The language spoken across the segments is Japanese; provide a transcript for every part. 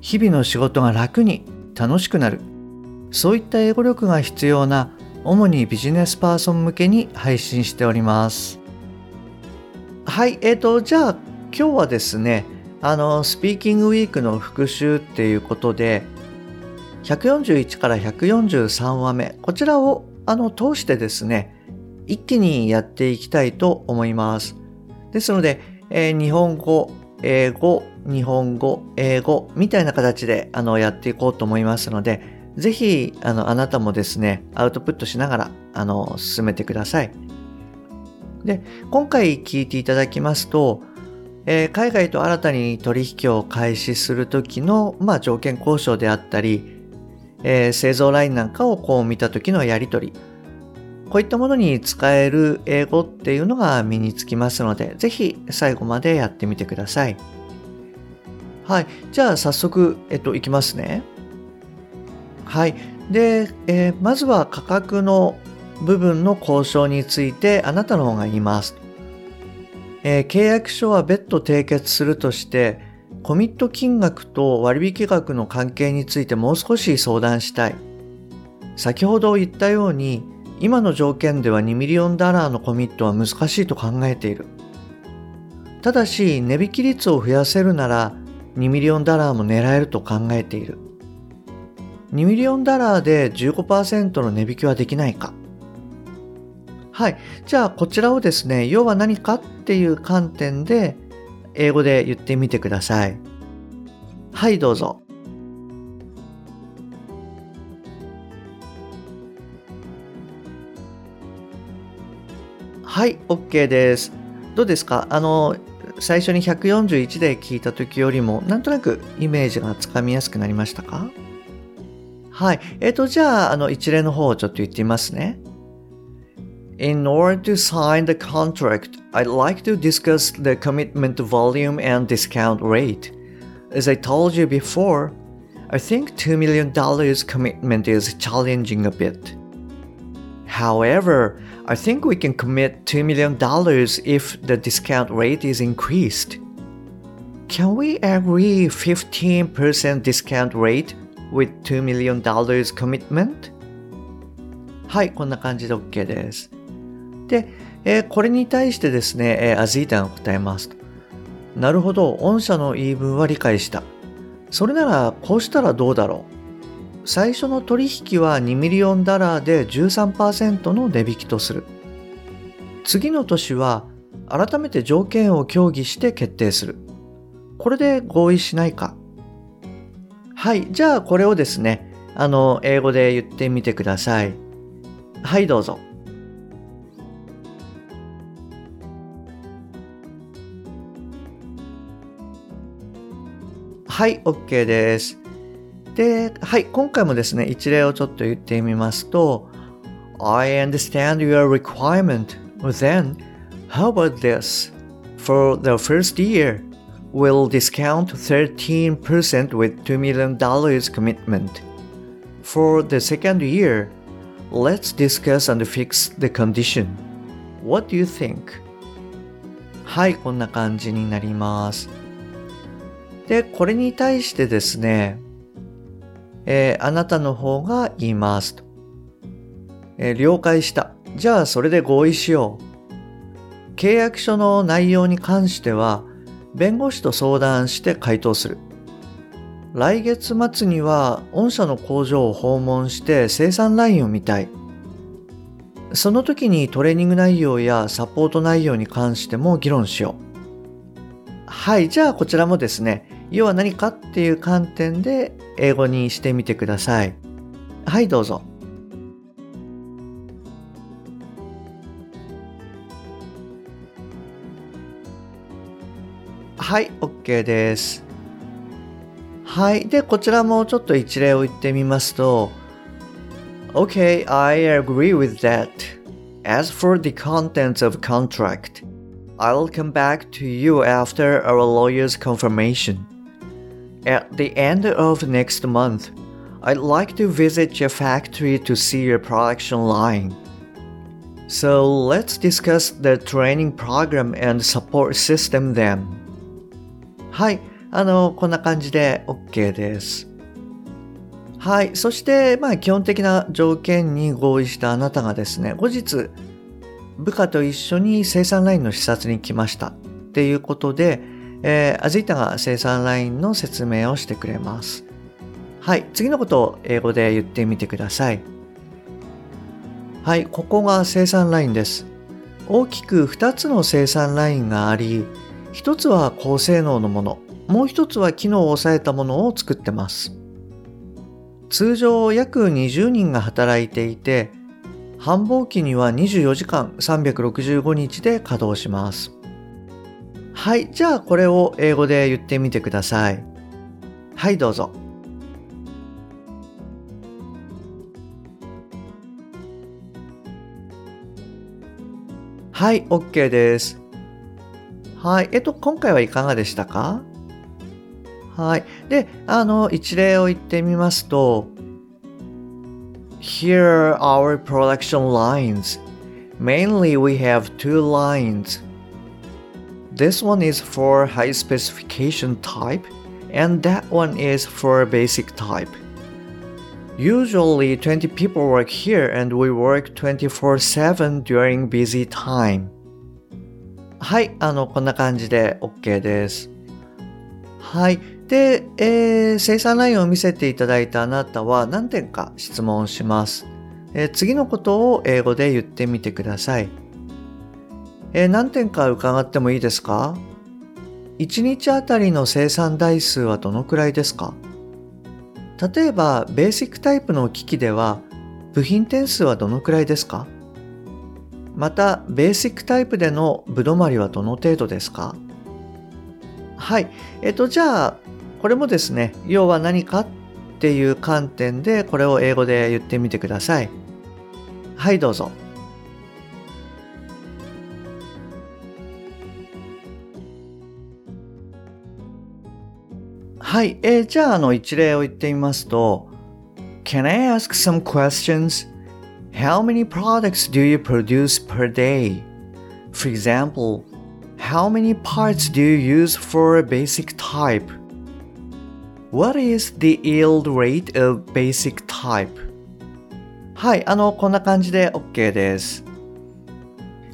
日々の仕事が楽に楽しくなる。そういった英語力が必要な主にビジネスパーソン向けに配信しております。はいえーとじゃあ今日はですねあのスピーキングウィークの復習っていうことで141から143話目こちらをあの通してですね一気にやっていきたいと思います。ですので、えー、日本語英語日本語、英語みたいな形であのやっていこうと思いますので、ぜひあのあなたもですね、アウトプットしながらあの進めてください。で、今回聞いていただきますと、えー、海外と新たに取引を開始するときの、まあ、条件交渉であったり、えー、製造ラインなんかをこう見たときのやり取り、こういったものに使える英語っていうのが身につきますので、ぜひ最後までやってみてください。はい。じゃあ早速、えっと、いきますね。はい。で、えー、まずは価格の部分の交渉についてあなたの方が言います。えー、契約書は別途締結するとして、コミット金額と割引額の関係についてもう少し相談したい。先ほど言ったように、今の条件では2 million dollar のコミットは難しいと考えている。ただし、値引き率を増やせるなら、2 million dollar も狙えると考えている。2 million dollar で15%の値引きはできないかはい。じゃあ、こちらをですね、要は何かっていう観点で、英語で言ってみてください。はい、どうぞ。はい、OK です。どうですか？あの、最初に141で聞いた時よりもなんとなくイメージがつかみやすくなりましたかはい。えっ、ー、と、じゃあ、あの、一例の方をちょっと言ってみますね。In order to sign the contract, I'd like to discuss the commitment volume and discount rate. As I told you before, I think $2 million commitment is challenging a bit. However, I think we can commit $2 million if the discount rate is increased. Can we agree 15% discount rate with $2 million commitment? はい、こんな感じで OK です。で、えー、これに対してですね、えー、アズイータが答えます。なるほど、御社の言い分は理解した。それなら、こうしたらどうだろう最初の取引は2ミリオンダラーで13%の値引きとする。次の年は改めて条件を協議して決定する。これで合意しないか。はい。じゃあこれをですね、あの、英語で言ってみてください。はい、どうぞ。はい、OK です。で、はい、今回もですね、一例をちょっと言ってみますと、I understand your requirement. Then, how about this? For the first year, we'll discount 13% with $2 million commitment. For the second year, let's discuss and fix the condition. What do you think? はい、こんな感じになります。で、これに対してですね、 えー、あなたの方が言いますと、えー、了解した。じゃあそれで合意しよう。契約書の内容に関しては、弁護士と相談して回答する。来月末には御社の工場を訪問して生産ラインを見たい。その時にトレーニング内容やサポート内容に関しても議論しよう。はい、じゃあこちらもですね、要は何かっていう観点で英語にしてみてください。はい、どうぞ。はい、OK です。はい。で、こちらもちょっと一例を言ってみますと、OK I agree with that. As for the contents of contract, I'll come back to you after our lawyer's confirmation. At the end of next month, I'd like to visit your factory to see your production line. So let's discuss the training program and support system then. はい、あの、こんな感じで OK です。はい。そして、まあ、基本的な条件に合意したあなたがですね、後日、部下と一緒に生産ラインの視察に来ましたっていうことで、えー、アジータが生産ラインの説明をしてくれます。はい。次のことを英語で言ってみてください。はい。ここが生産ラインです。大きく2つの生産ラインがあり、1つは高性能のもの、もう1つは機能を抑えたものを作ってます。通常約20人が働いていて、繁忙期には24時間365日で稼働します。はい、じゃあこれを英語で言ってみてください。はい、どうぞ。はい、OK です。はい、えっと、今回はいかがでしたか？はい。で、あの、一例を言ってみますと、Here are our production lines. Mainly we have two lines. This one is for high specification type, and that one is for basic type. Usually 20 people work here and we work 24-7 during busy time. はい、あの、こんな感じで OK です。はい。で、えー、生産ラインを見せていただいたあなたは何点か質問します。えー、次のことを英語で言ってみてください。えー、何点か伺ってもいいですか ?1 日あたりの生産台数はどのくらいですか？例えば、ベーシックタイプの機器では、部品点数はどのくらいですか？また、ベーシックタイプでのぶどまりはどの程度ですか？はい。えっと、じゃあ、これもですね、要は何かっていう観点でこれを英語で言ってみてください。はい、どうぞ。はい、えー、じゃああの一例を言ってみますと Can I ask some questions? How many products do you produce per day? For example, how many parts do you use for a basic type? What is the yield rate of basic type? はい、あの、こんな感じで OK です。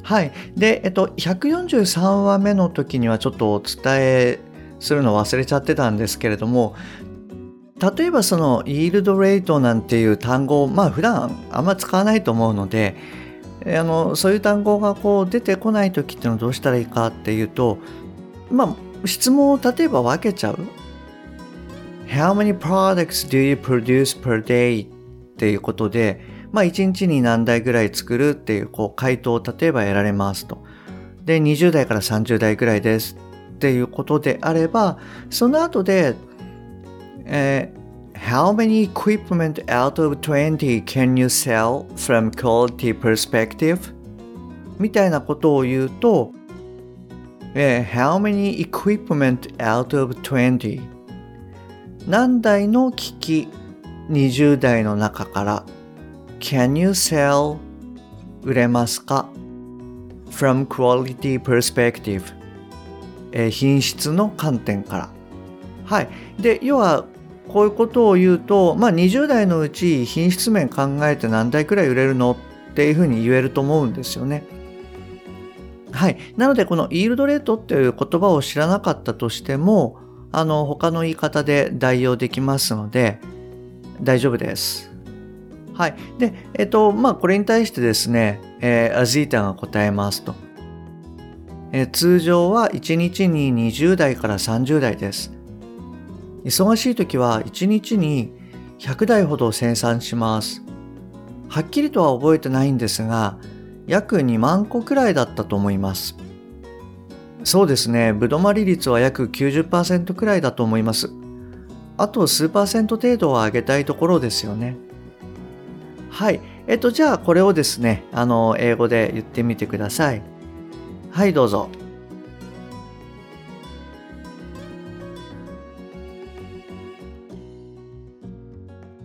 はい。で、えっと、143話目の時にはちょっとお伝えするの忘れちゃってたんですけれども、例えばその、イールドレートなんていう単語を、まあ普段あんま使わないと思うので、あの、そういう単語がこう出てこない時っていうのはどうしたらいいかっていうと、まあ、質問を例えば分けちゃう。How many products do you produce per day? っていうことで、まあ1日に何台ぐらい作るっていうこう回答を例えば得られますと。で、20代から30代ぐらいですっていうことであれば、その後で、えー、How many equipment out of 20 can you sell from quality perspective? みたいなことを言うと、えー、How many equipment out of 20? 何台の機器20台の中から Can you sell 売れますか From quality perspective、えー、品質の観点からはいで要はこういうことを言うと、まあ、20代のうち品質面考えて何台くらい売れるのっていうふうに言えると思うんですよね。はい。なので、このイールドレートっていう言葉を知らなかったとしても、あの、他の言い方で代用できますので、大丈夫です。はい。で、えっと、まあ、これに対してですね、えー、アジータが答えますと。え、通常は1日に20代から30代です。忙しい時は1日に100台ほど生産します。はっきりとは覚えてないんですが、約2万個くらいだったと思います。そうですね、ぶどまり率は約90%くらいだと思います。あと数パーセント程度は上げたいところですよね。はい。えっと、じゃあこれをですね、あの、英語で言ってみてください。はい、どうぞ。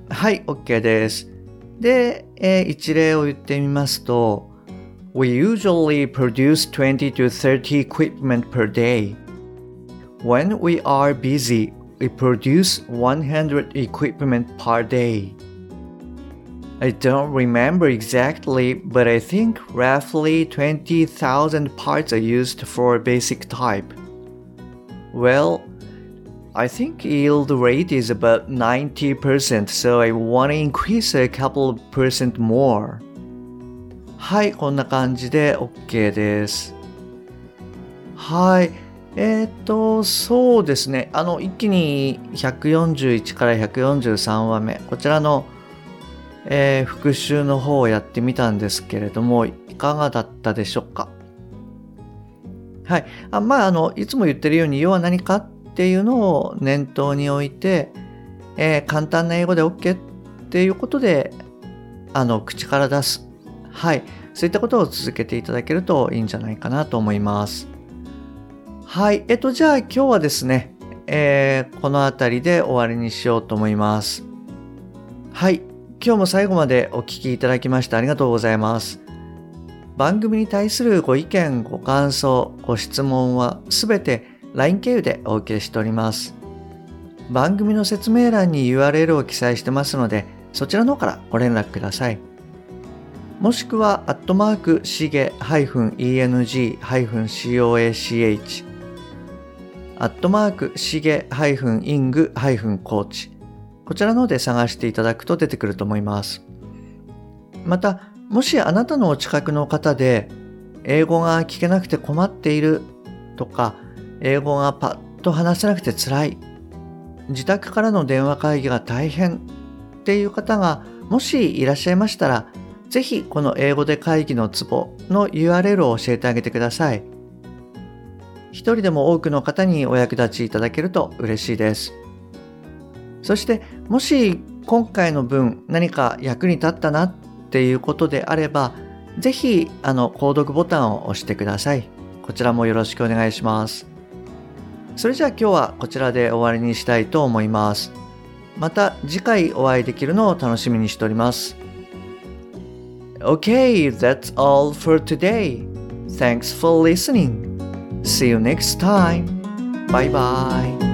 はい、OK です。で、えー、一例を言ってみますと、We usually produce 20 to 30 equipment per day. When we are busy, we produce 100 equipment per day. I don't remember exactly, but I think roughly 20,000 parts are used for basic type. Well, I think yield rate is about 90%, so I want to increase a couple percent more. はい、こんな感じで OK です。はい。えっ、ー、と、そうですね。あの、一気に141から143話目、こちらの、 えー、復習の方をやってみたんですけれども、いかがだったでしょうか？はい。あまあ、あの、いつも言ってるように、要は何かっていうのを念頭に置いて、えー、簡単な英語で OK っていうことで、あの、口から出す。はい。そういったことを続けていただけるといいんじゃないかなと思います。はい。えっと、じゃあ今日はですね、えー、この辺りで終わりにしようと思います。はい。今日も最後までお聴きいただきましてありがとうございます。番組に対するご意見、ご感想、ご質問はすべて LINE 経由でお受けしております。番組の説明欄に URL を記載してますので、そちらの方からご連絡ください。もしくは、アットマーク、しげ -eng-coach、アットマーク、しげ -ing-coach、こちらの方で探していただくと出てくると思います。また、もしあなたのお近くの方で、英語が聞けなくて困っているとか、英語がパッと話せなくて辛い、自宅からの電話会議が大変っていう方がもしいらっしゃいましたら、ぜひこの英語で会議のツボの URL を教えてあげてください。一人でも多くの方にお役立ちいただけると嬉しいです。そしてもし今回の文何か役に立ったなっていうことであれば、ぜひあの購読ボタンを押してください。こちらもよろしくお願いします。それじゃあ今日はこちらで終わりにしたいと思います。また次回お会いできるのを楽しみにしております。Okay, that's all for today. Thanks for listening. See you next time. Bye bye.